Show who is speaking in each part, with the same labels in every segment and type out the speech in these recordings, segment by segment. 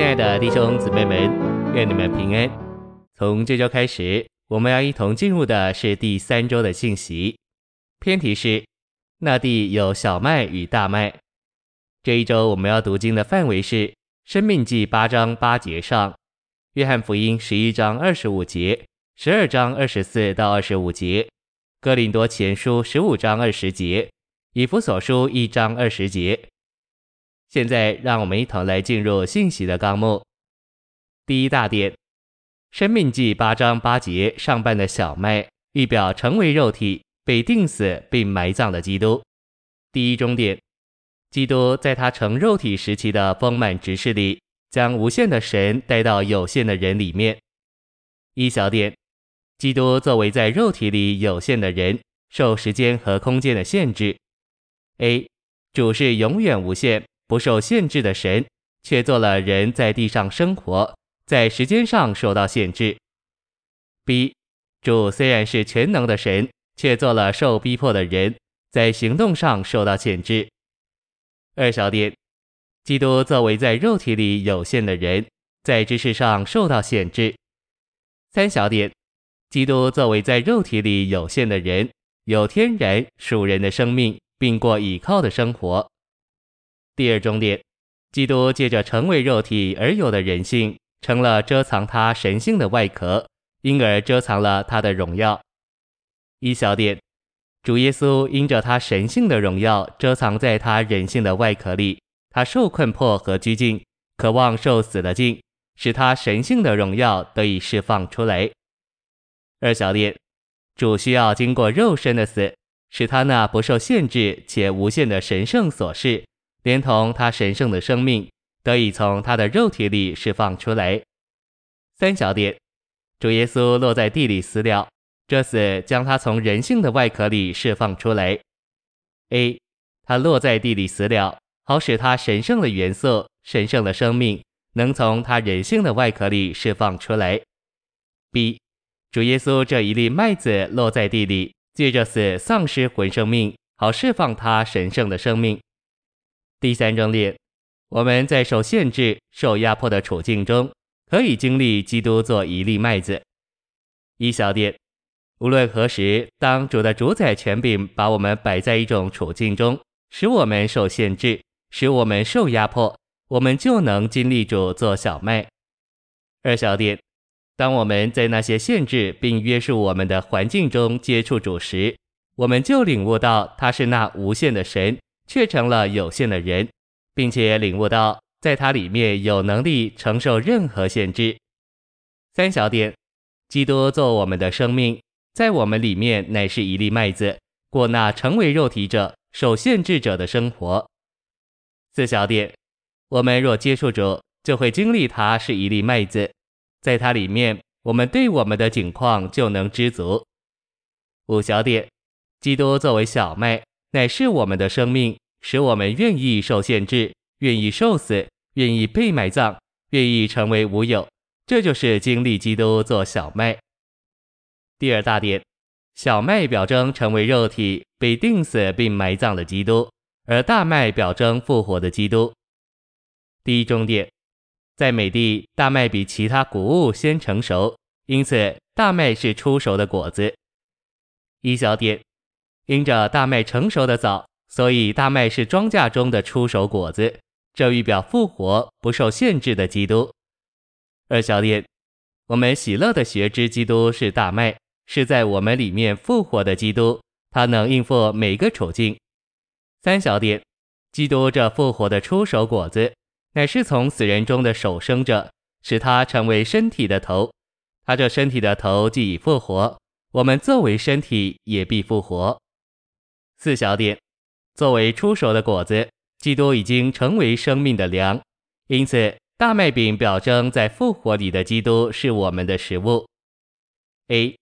Speaker 1: 亲爱的弟兄姊妹们，愿你们平安。从这周开始，我们要一同进入的是第三周的信息。篇题是“那地有小麦与大麦”。这一周我们要读经的范围是《生命记》八章八节上，《约翰福音》十一章二十五节、十二章二十四到二十五节，《哥林多前书》十五章二十节，《以弗所书》一章二十节。现在，让我们一同来进入信息的纲目。第一大点，《申命记》八章八节上半的小麦，预表成为肉体、被钉死并埋葬的基督。第一中点，基督在他成肉体时期的丰满职事里，将无限的神带到有限的人里面。一小点，基督作为在肉体里有限的人，受时间和空间的限制。A，主是永远无限。不受限制的神，却做了人在地上生活，在时间上受到限制。B，主虽然是全能的神，却做了受逼迫的人，在行动上受到限制。二小点，基督作为在肉体里有限的人，在知识上受到限制。三小点，基督作为在肉体里有限的人，有天然属人的生命，并过倚靠的生活。第二重点，基督借着成为肉体而有的人性，成了遮藏他神性的外壳，因而遮藏了他的荣耀。一小点，主耶稣因着他神性的荣耀，遮藏在他人性的外壳里，他受困迫和拘禁，渴望受死的境，使他神性的荣耀得以释放出来。二小点，主需要经过肉身的死，使他那不受限制且无限的神圣所示。连同他神圣的生命得以从他的肉体里释放出来。三小点，主耶稣落在地里死了，这死将他从人性的外壳里释放出来。A，他落在地里死了，好使他神圣的元素、神圣的生命能从他人性的外壳里释放出来。B，主耶稣这一粒麦子落在地里，借着死丧失魂生命，好释放他神圣的生命。第三重点，我们在受限制、受压迫的处境中，可以经历基督做一粒麦子。一小点，无论何时，当主的主宰权柄把我们摆在一种处境中，使我们受限制，使我们受压迫，我们就能经历主做小麦。二小点，当我们在那些限制并约束我们的环境中接触主时，我们就领悟到他是那无限的神。却成了有限的人，并且领悟到，在他里面有能力承受任何限制。三小点，基督做我们的生命，在我们里面乃是一粒麦子，过那成为肉体者、受限制者的生活。四小点，我们若接触主，就会经历他是一粒麦子，在他里面，我们对我们的境况就能知足。五小点，基督作为小麦。乃是我们的生命，使我们愿意受限制，愿意受死，愿意被埋葬，愿意成为无有。这就是经历基督做小麦。第二大点，小麦表征成为肉体，被钉死并埋葬的基督，而大麦表征复活的基督。第一重点，在美地，大麦比其他谷物先成熟，因此大麦是初熟的果子。一小点。因着大麦成熟的早，所以大麦是庄稼中的出熟果子，这预表复活不受限制的基督。二小点，我们喜乐的学知基督是大麦，是在我们里面复活的基督，他能应付每个处境。三小点，基督这复活的出熟果子，乃是从死人中的首生者，使他成为身体的头，他这身体的头既已复活，我们作为身体也必复活。四小点，作为出熟的果子，基督已经成为生命的粮，因此大麦饼表征在复活里的基督是我们的食物。A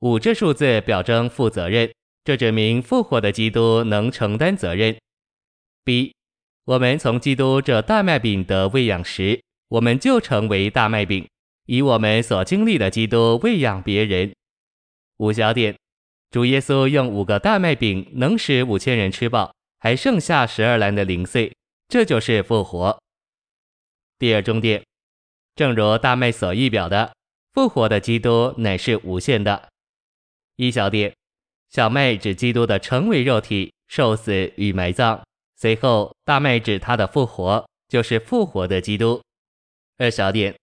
Speaker 1: 五这数字表征负责任，这指明复活的基督能承担责任。B 我们从基督这大麦饼得喂养时，我们就成为大麦饼，以我们所经历的基督喂养别人。五小点。主耶稣用五个大麦饼能使五千人吃饱，还剩下十二篮的零碎，这就是复活。第二重点，正如大麦所预表的，复活的基督乃是无限的。一小点，小麦指基督的成为肉体、受死与埋葬，随后大麦指他的复活，就是复活的基督。二小点，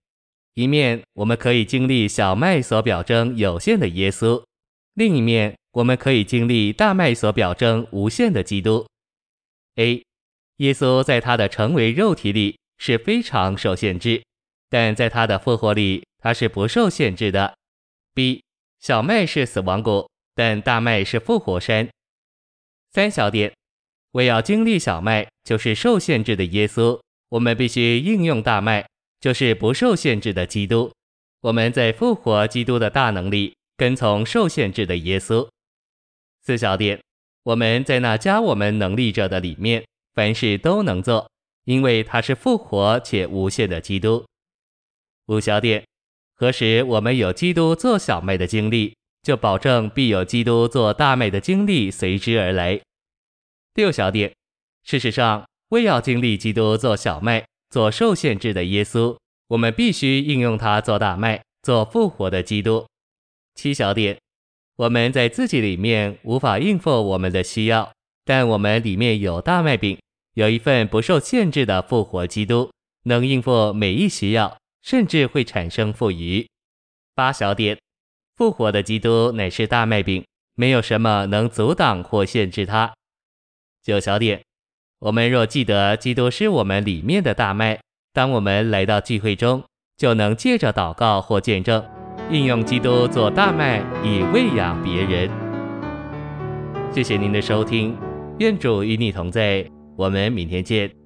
Speaker 1: 一面我们可以经历小麦所表征有限的耶稣，另一面我们可以经历大麦所表征无限的基督。A，耶稣在他的成为肉体里是非常受限制，但在他的复活里他是不受限制的。B，小麦是死亡谷，但大麦是复活山。三小点，为要经历小麦，就是受限制的耶稣，我们必须应用大麦。就是不受限制的基督，我们在复活基督的大能力跟从受限制的耶稣。四小点，我们在那加我们能力者的里面，凡事都能做，因为他是复活且无限的基督。五小点，何时我们有基督做小麦的经历，就保证必有基督做大麦的经历随之而来。六小点，事实上，为要经历基督做小麦。做受限制的耶稣，我们必须应用它做大麦，做复活的基督。七小点，我们在自己里面无法应付我们的需要，但我们里面有大麦饼，有一份不受限制的复活基督，能应付每一需要，甚至会产生富余。八小点，复活的基督乃是大麦饼，没有什么能阻挡或限制它。九小点。我们若记得基督是我们里面的大麦，当我们来到聚会中，就能借着祷告或见证，应用基督做大麦，以喂养别人。谢谢您的收听，愿主与你同在，我们明天见。